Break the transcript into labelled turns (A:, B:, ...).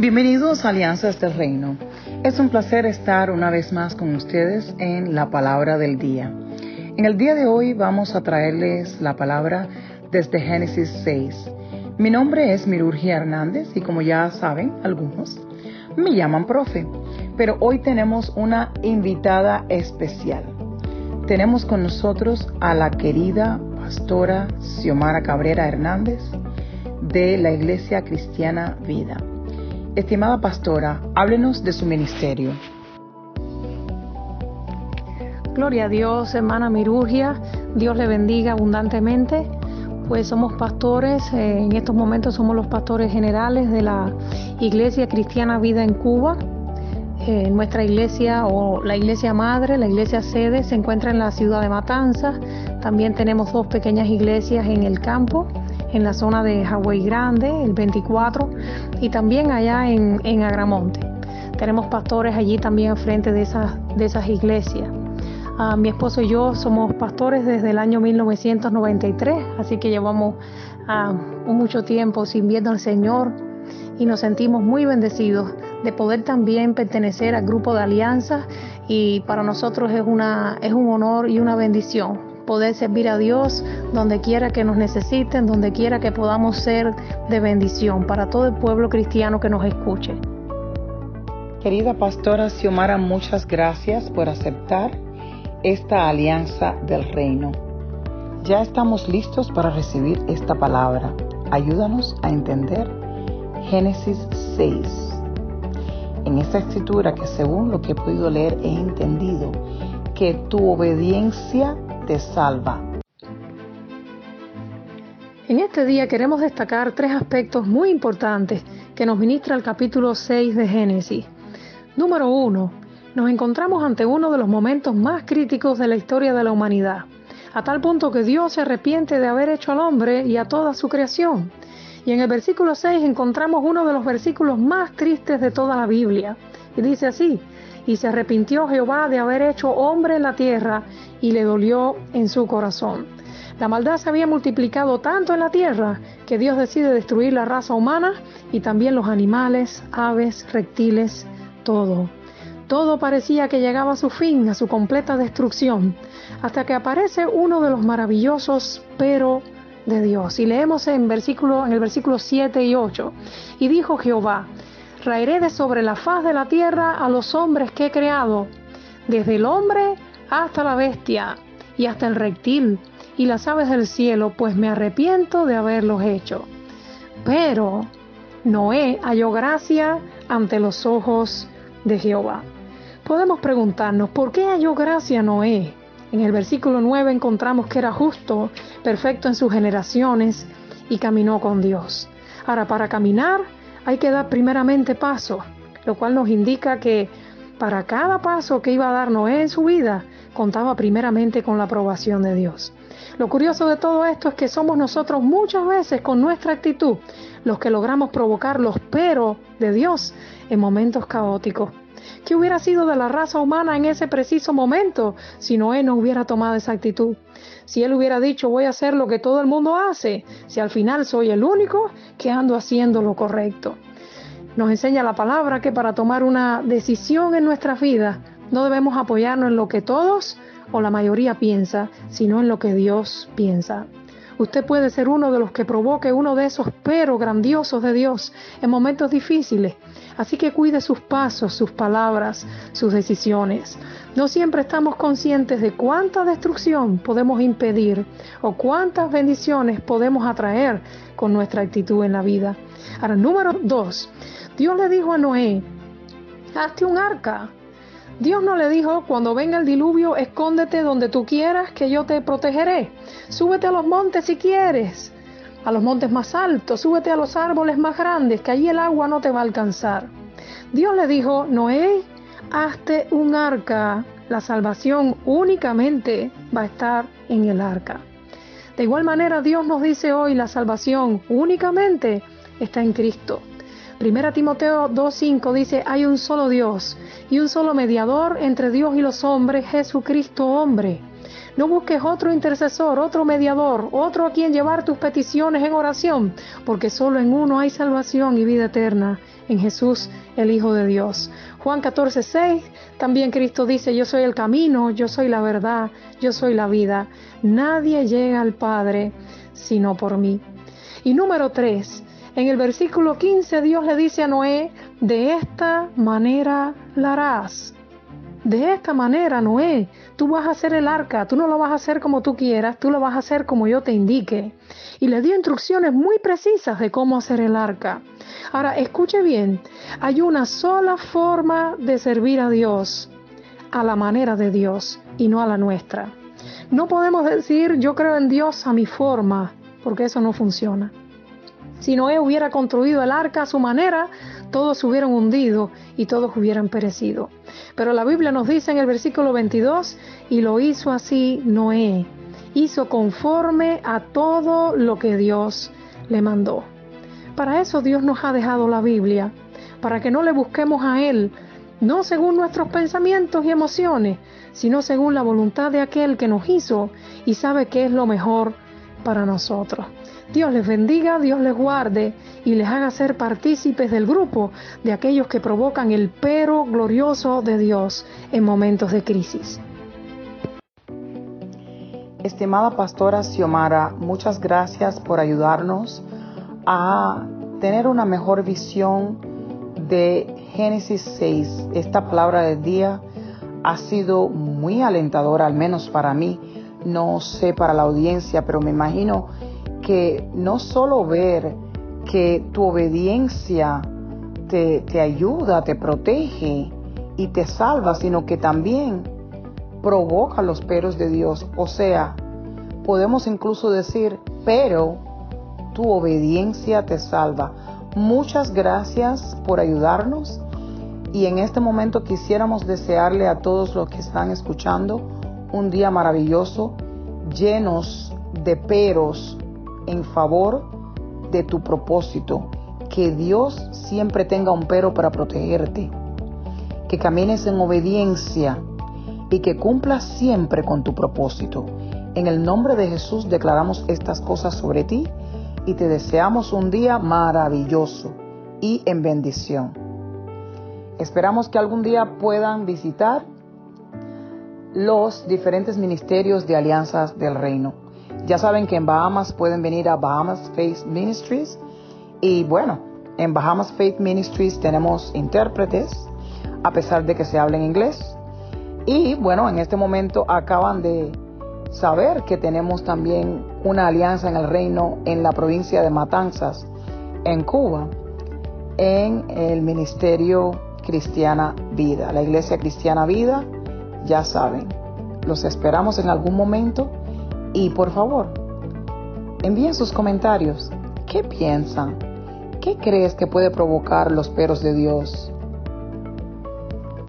A: Bienvenidos a Alianzas del Reino. Es un placer estar una vez más con ustedes en la palabra del día. En el día de hoy vamos a traerles la palabra desde Génesis 6. Mi nombre es Mirurgia Hernández y como ya saben algunos, me llaman profe. Pero hoy tenemos una invitada especial. Tenemos con nosotros a la querida pastora Xiomara Cabrera Hernández de la Iglesia Cristiana Vida. Estimada pastora, háblenos de su ministerio.
B: Gloria a Dios, hermana Mirurgia. Dios le bendiga abundantemente. Pues somos pastores, eh, en estos momentos somos los pastores generales de la Iglesia Cristiana Vida en Cuba. Eh, nuestra iglesia o la iglesia madre, la iglesia sede, se encuentra en la ciudad de Matanzas. También tenemos dos pequeñas iglesias en el campo en la zona de Hawái Grande, el 24, y también allá en, en Agramonte. Tenemos pastores allí también frente de esas, de esas iglesias. Ah, mi esposo y yo somos pastores desde el año 1993, así que llevamos ah, mucho tiempo sirviendo al Señor y nos sentimos muy bendecidos de poder también pertenecer al grupo de alianza y para nosotros es, una, es un honor y una bendición poder servir a Dios donde quiera que nos necesiten, donde quiera que podamos ser de bendición para todo el pueblo cristiano que nos escuche.
A: Querida pastora Xiomara, muchas gracias por aceptar esta alianza del reino. Ya estamos listos para recibir esta palabra. Ayúdanos a entender Génesis 6. En esta escritura que según lo que he podido leer he entendido que tu obediencia salva.
B: En este día queremos destacar tres aspectos muy importantes que nos ministra el capítulo 6 de Génesis. Número uno, nos encontramos ante uno de los momentos más críticos de la historia de la humanidad, a tal punto que Dios se arrepiente de haber hecho al hombre y a toda su creación. Y en el versículo 6 encontramos uno de los versículos más tristes de toda la Biblia. Y dice así, y se arrepintió Jehová de haber hecho hombre en la tierra y le dolió en su corazón. La maldad se había multiplicado tanto en la tierra que Dios decide destruir la raza humana y también los animales, aves, reptiles, todo. Todo parecía que llegaba a su fin, a su completa destrucción, hasta que aparece uno de los maravillosos pero de Dios. Y leemos en, versículo, en el versículo 7 y 8. Y dijo Jehová, raeré de sobre la faz de la tierra a los hombres que he creado, desde el hombre hasta la bestia y hasta el reptil y las aves del cielo, pues me arrepiento de haberlos hecho. Pero Noé halló gracia ante los ojos de Jehová. Podemos preguntarnos, ¿por qué halló gracia Noé? En el versículo 9 encontramos que era justo, perfecto en sus generaciones y caminó con Dios. Ahora, para caminar hay que dar primeramente paso, lo cual nos indica que para cada paso que iba a dar Noé en su vida, contaba primeramente con la aprobación de Dios. Lo curioso de todo esto es que somos nosotros muchas veces con nuestra actitud los que logramos provocar los pero de Dios en momentos caóticos. ¿Qué hubiera sido de la raza humana en ese preciso momento si Noé no hubiera tomado esa actitud? Si él hubiera dicho voy a hacer lo que todo el mundo hace, si al final soy el único que ando haciendo lo correcto. Nos enseña la palabra que para tomar una decisión en nuestra vida no debemos apoyarnos en lo que todos o la mayoría piensa, sino en lo que Dios piensa. Usted puede ser uno de los que provoque uno de esos pero grandiosos de Dios en momentos difíciles. Así que cuide sus pasos, sus palabras, sus decisiones. No siempre estamos conscientes de cuánta destrucción podemos impedir o cuántas bendiciones podemos atraer con nuestra actitud en la vida. Ahora, número dos, Dios le dijo a Noé, hazte un arca Dios no le dijo, cuando venga el diluvio, escóndete donde tú quieras, que yo te protegeré. Súbete a los montes si quieres, a los montes más altos, súbete a los árboles más grandes, que allí el agua no te va a alcanzar. Dios le dijo, Noé, hazte un arca. La salvación únicamente va a estar en el arca. De igual manera, Dios nos dice hoy, la salvación únicamente está en Cristo. Primera Timoteo 2.5 dice, hay un solo Dios y un solo mediador entre Dios y los hombres, Jesucristo hombre. No busques otro intercesor, otro mediador, otro a quien llevar tus peticiones en oración, porque solo en uno hay salvación y vida eterna, en Jesús, el Hijo de Dios. Juan 14, 6, también Cristo dice, yo soy el camino, yo soy la verdad, yo soy la vida. Nadie llega al Padre sino por mí. Y número 3, en el versículo 15 Dios le dice a Noé, de esta manera la harás. De esta manera, Noé, tú vas a hacer el arca, tú no lo vas a hacer como tú quieras, tú lo vas a hacer como yo te indique. Y le dio instrucciones muy precisas de cómo hacer el arca. Ahora, escuche bien, hay una sola forma de servir a Dios, a la manera de Dios y no a la nuestra. No podemos decir yo creo en Dios a mi forma, porque eso no funciona. Si Noé hubiera construido el arca a su manera, todos se hubieran hundido y todos hubieran perecido. Pero la Biblia nos dice en el versículo 22, y lo hizo así Noé, hizo conforme a todo lo que Dios le mandó. Para eso Dios nos ha dejado la Biblia, para que no le busquemos a Él, no según nuestros pensamientos y emociones, sino según la voluntad de aquel que nos hizo y sabe qué es lo mejor para nosotros. Dios les bendiga, Dios les guarde y les haga ser partícipes del grupo de aquellos que provocan el pero glorioso de Dios en momentos de crisis.
A: Estimada pastora Xiomara, muchas gracias por ayudarnos a tener una mejor visión de Génesis 6. Esta palabra del día ha sido muy alentadora, al menos para mí. No sé para la audiencia, pero me imagino que no solo ver que tu obediencia te, te ayuda, te protege y te salva, sino que también provoca los peros de Dios. O sea, podemos incluso decir, pero tu obediencia te salva. Muchas gracias por ayudarnos y en este momento quisiéramos desearle a todos los que están escuchando un día maravilloso, llenos de peros en favor de tu propósito. Que Dios siempre tenga un pero para protegerte. Que camines en obediencia y que cumplas siempre con tu propósito. En el nombre de Jesús declaramos estas cosas sobre ti y te deseamos un día maravilloso y en bendición. Esperamos que algún día puedan visitar los diferentes ministerios de alianzas del reino. Ya saben que en Bahamas pueden venir a Bahamas Faith Ministries y bueno, en Bahamas Faith Ministries tenemos intérpretes a pesar de que se habla en inglés. Y bueno, en este momento acaban de saber que tenemos también una alianza en el reino en la provincia de Matanzas, en Cuba, en el Ministerio Cristiana Vida, la Iglesia Cristiana Vida, ya saben, los esperamos en algún momento y por favor, envíen sus comentarios. ¿Qué piensan? ¿Qué crees que puede provocar los peros de Dios?